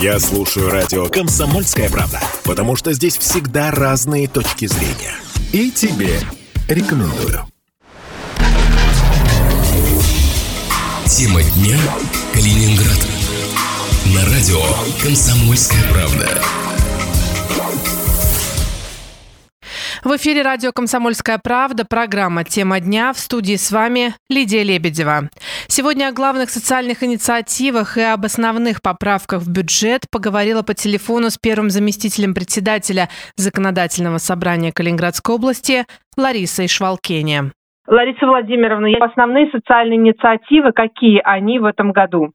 Я слушаю радио «Комсомольская правда», потому что здесь всегда разные точки зрения. И тебе рекомендую. Тема дня Калининград. На радио «Комсомольская правда». В эфире радио «Комсомольская правда», программа «Тема дня». В студии с вами Лидия Лебедева. Сегодня о главных социальных инициативах и об основных поправках в бюджет поговорила по телефону с первым заместителем председателя Законодательного собрания Калининградской области Ларисой Швалкене. Лариса Владимировна, основные социальные инициативы, какие они в этом году?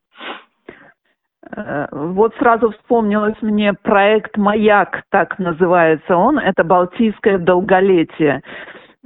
Э, вот сразу вспомнилось мне проект «Маяк», так называется он. Это «Балтийское долголетие».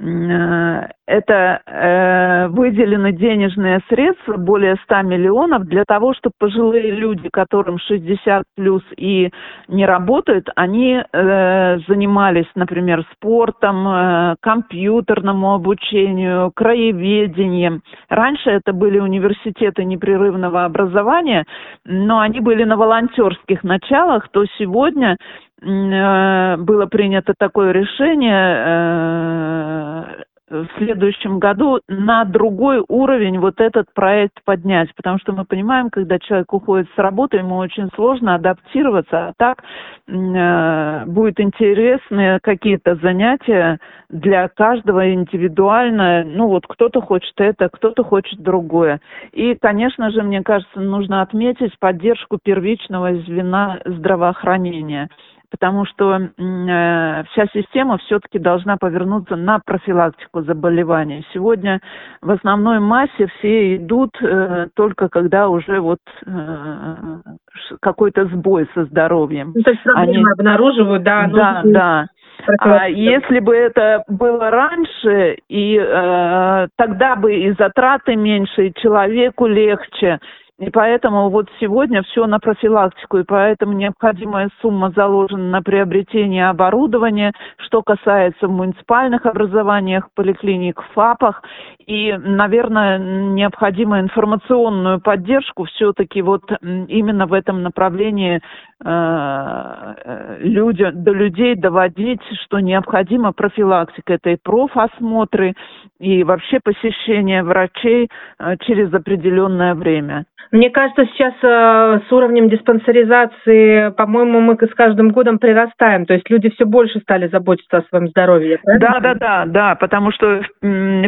Э, это э, выделены денежные средства, более 100 миллионов, для того, чтобы пожилые люди, которым 60 плюс и не работают, они э, занимались, например, спортом, компьютерному обучению, краеведением. Раньше это были университеты непрерывного образования, но они были на волонтерских началах, то сегодня было принято такое решение э, в следующем году на другой уровень вот этот проект поднять, потому что мы понимаем, когда человек уходит с работы, ему очень сложно адаптироваться, а так э, будет интересные какие-то занятия для каждого индивидуально, ну вот кто-то хочет это, кто-то хочет другое. И, конечно же, мне кажется, нужно отметить поддержку первичного звена здравоохранения потому что э, вся система все-таки должна повернуться на профилактику заболеваний. Сегодня в основной массе все идут э, только когда уже вот э, какой-то сбой со здоровьем. Ну, то есть проблемы Они... обнаруживают, да? Да, да. А если бы это было раньше, и э, тогда бы и затраты меньше, и человеку легче, и поэтому вот сегодня все на профилактику, и поэтому необходимая сумма заложена на приобретение оборудования, что касается муниципальных образованиях, поликлиник, ФАПах. И, наверное, необходимо информационную поддержку все-таки вот именно в этом направлении э, люди, до людей доводить, что необходима профилактика. Это и профосмотры, и вообще посещение врачей э, через определенное время. Мне кажется, сейчас э, с уровнем диспансеризации, по-моему, мы с каждым годом прирастаем. То есть люди все больше стали заботиться о своем здоровье. Да, да, да, да, потому что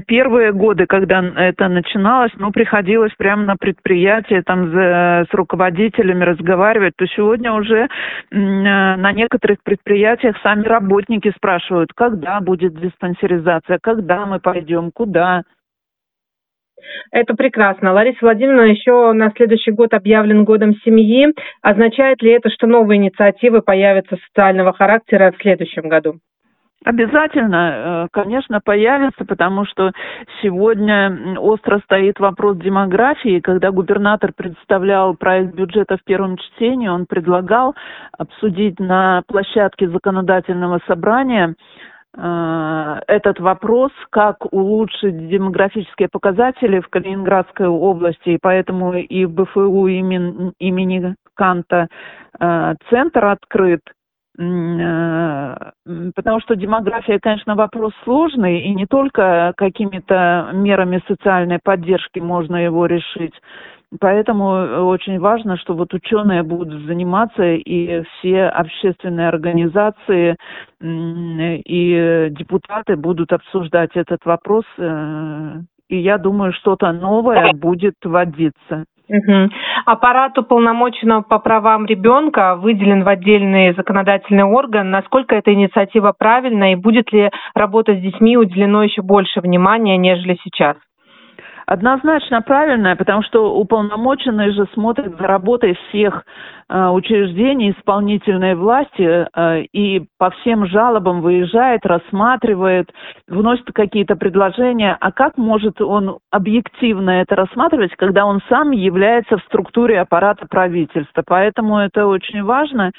первые годы, когда это начиналось, ну, приходилось прямо на предприятие там за, с руководителями разговаривать, то сегодня уже э, на некоторых предприятиях сами работники спрашивают, когда будет диспансеризация, когда мы пойдем, куда. Это прекрасно. Лариса Владимировна, еще на следующий год объявлен годом семьи. Означает ли это, что новые инициативы появятся социального характера в следующем году? Обязательно, э, конечно, появится, потому что сегодня остро стоит вопрос демографии. Когда губернатор представлял проект бюджета в первом чтении, он предлагал обсудить на площадке законодательного собрания этот вопрос, как улучшить демографические показатели в Калининградской области, и поэтому и в БФУ имени, имени Канта э, центр открыт, э, потому что демография, конечно, вопрос сложный, и не только какими-то мерами социальной поддержки можно его решить. Поэтому э, очень важно, что вот ученые будут заниматься, и все общественные организации и депутаты будут обсуждать этот вопрос. Э, и я думаю, что-то новое будет вводиться. Угу. Аппарат уполномоченного по правам ребенка выделен в отдельный законодательный орган. Насколько эта инициатива правильна и будет ли работа с детьми уделено еще больше внимания, нежели сейчас? Однозначно правильное, потому что уполномоченный же смотрит за работой всех э, учреждений исполнительной власти э, и по всем жалобам выезжает, рассматривает, вносит какие-то предложения. А как может он объективно это рассматривать, когда он сам является в структуре аппарата правительства? Поэтому это очень важно.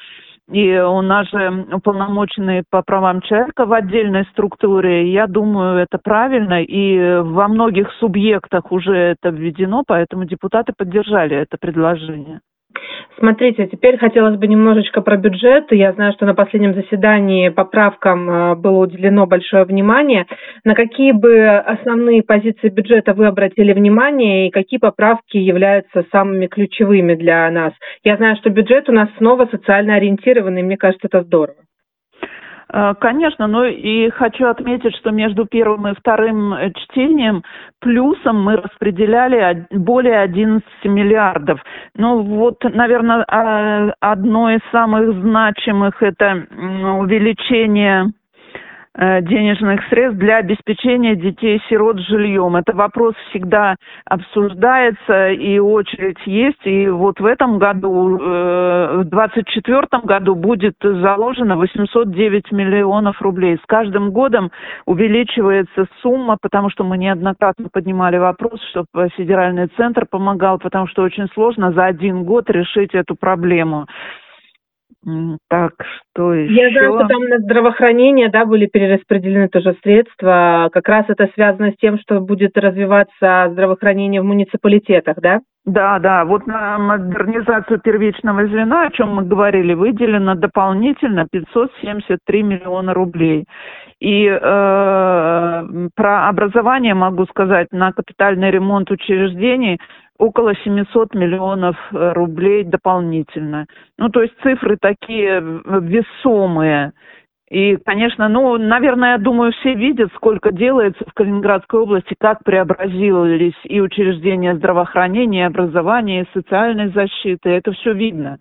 И у нас же уполномоченные по правам человека в отдельной структуре. Я думаю, это правильно. И во многих субъектах уже это введено, поэтому депутаты поддержали это предложение. Смотрите, теперь хотелось бы немножечко про бюджет. Я знаю, что на последнем заседании поправкам э, было уделено большое внимание. На какие бы основные позиции бюджета вы обратили внимание и какие поправки являются самыми ключевыми для нас? Я знаю, что бюджет у нас снова социально ориентированный, мне кажется, это здорово. Э, конечно, но и хочу отметить, что между первым и вторым э, чтением плюсом мы распределяли более 11 миллиардов. Ну вот, наверное, а, одно из самых значимых это увеличение денежных средств для обеспечения детей-сирот жильем. Это вопрос всегда обсуждается и очередь есть. И вот в этом году, э, в 2024 году будет заложено 809 миллионов рублей. С каждым годом увеличивается сумма, потому что мы неоднократно поднимали вопрос, чтобы федеральный центр помогал, потому что очень сложно за один год решить эту проблему. Так, что еще? Я знаю, что там на здравоохранение, да, были перераспределены тоже средства. Как раз это связано с тем, что будет развиваться здравоохранение в муниципалитетах, да? Да, да. Вот на модернизацию первичного звена, о чем мы говорили, выделено дополнительно 573 миллиона рублей. И э, про образование могу сказать, на капитальный ремонт учреждений около 700 миллионов э, рублей дополнительно. Ну, то есть цифры такие э, весомые. И, конечно, ну, наверное, я думаю, все видят, сколько делается в Калининградской области, как преобразились и учреждения здравоохранения, и образования, и социальной защиты. Это все видно.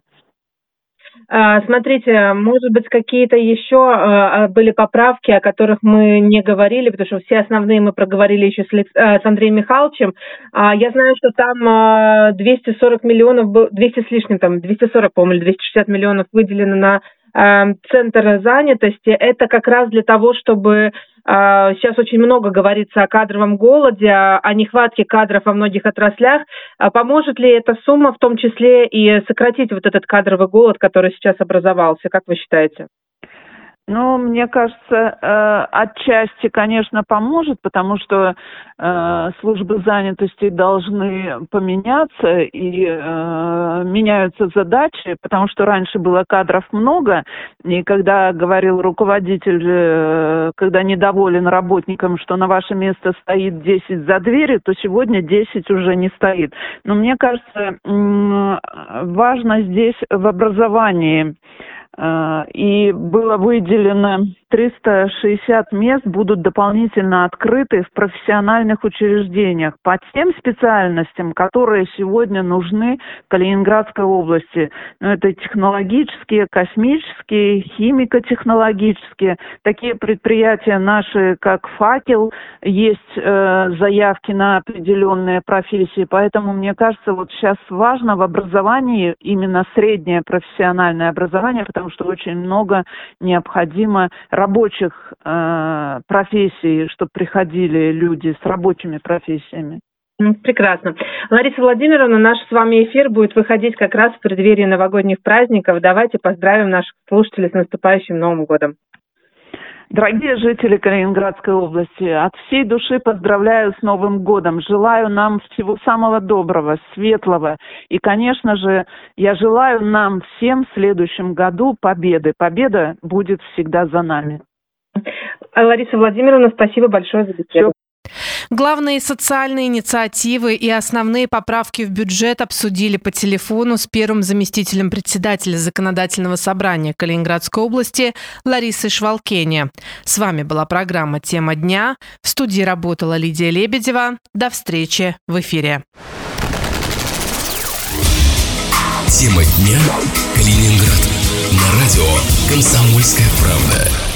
А, смотрите, может быть, какие-то еще а, были поправки, о которых мы не говорили, потому что все основные мы проговорили еще с, а, Андреем Михайловичем. Я знаю, что там 240 миллионов, 200 с лишним, там 240, по-моему, или 260 миллионов выделено на центр занятости. Это как раз для того, чтобы а, сейчас очень много говорится о кадровом голоде, о нехватке кадров во многих отраслях. А поможет ли эта сумма в том числе и сократить вот этот кадровый голод, который сейчас образовался? Как вы считаете? Ну, мне кажется, э, отчасти, конечно, поможет, потому что э, службы занятости должны поменяться и э, меняются задачи, потому что раньше было кадров много, и когда говорил руководитель, когда недоволен работникам, что на ваше место стоит 10 за дверью, то сегодня 10 уже не стоит. Но мне кажется, важно здесь в образовании и было выделено 360 мест будут дополнительно открыты в профессиональных учреждениях по тем специальностям, которые сегодня нужны Калининградской области. Ну, это технологические, космические, химико-технологические. Такие предприятия наши, как «Факел», есть э, заявки на определенные профессии. Поэтому, мне кажется, вот сейчас важно в образовании именно среднее профессиональное образование, потому что очень много необходимо рабочих э, профессий, чтобы приходили люди с рабочими профессиями. Прекрасно. Лариса Владимировна, наш с вами эфир будет выходить как раз в преддверии новогодних праздников. Давайте поздравим наших слушателей с наступающим Новым годом. Дорогие жители Калининградской области, от всей души поздравляю с Новым годом. Желаю нам всего самого доброго, светлого. И, конечно же, я желаю нам всем в следующем году победы. Победа будет всегда за нами. Лариса Владимировна, спасибо большое за беседу. Главные социальные инициативы и основные поправки в бюджет обсудили по телефону с первым заместителем председателя Законодательного собрания Калининградской области Ларисой Швалкене. С вами была программа «Тема дня». В студии работала Лидия Лебедева. До встречи в эфире. Тема дня. Калининград. На радио «Комсомольская правда».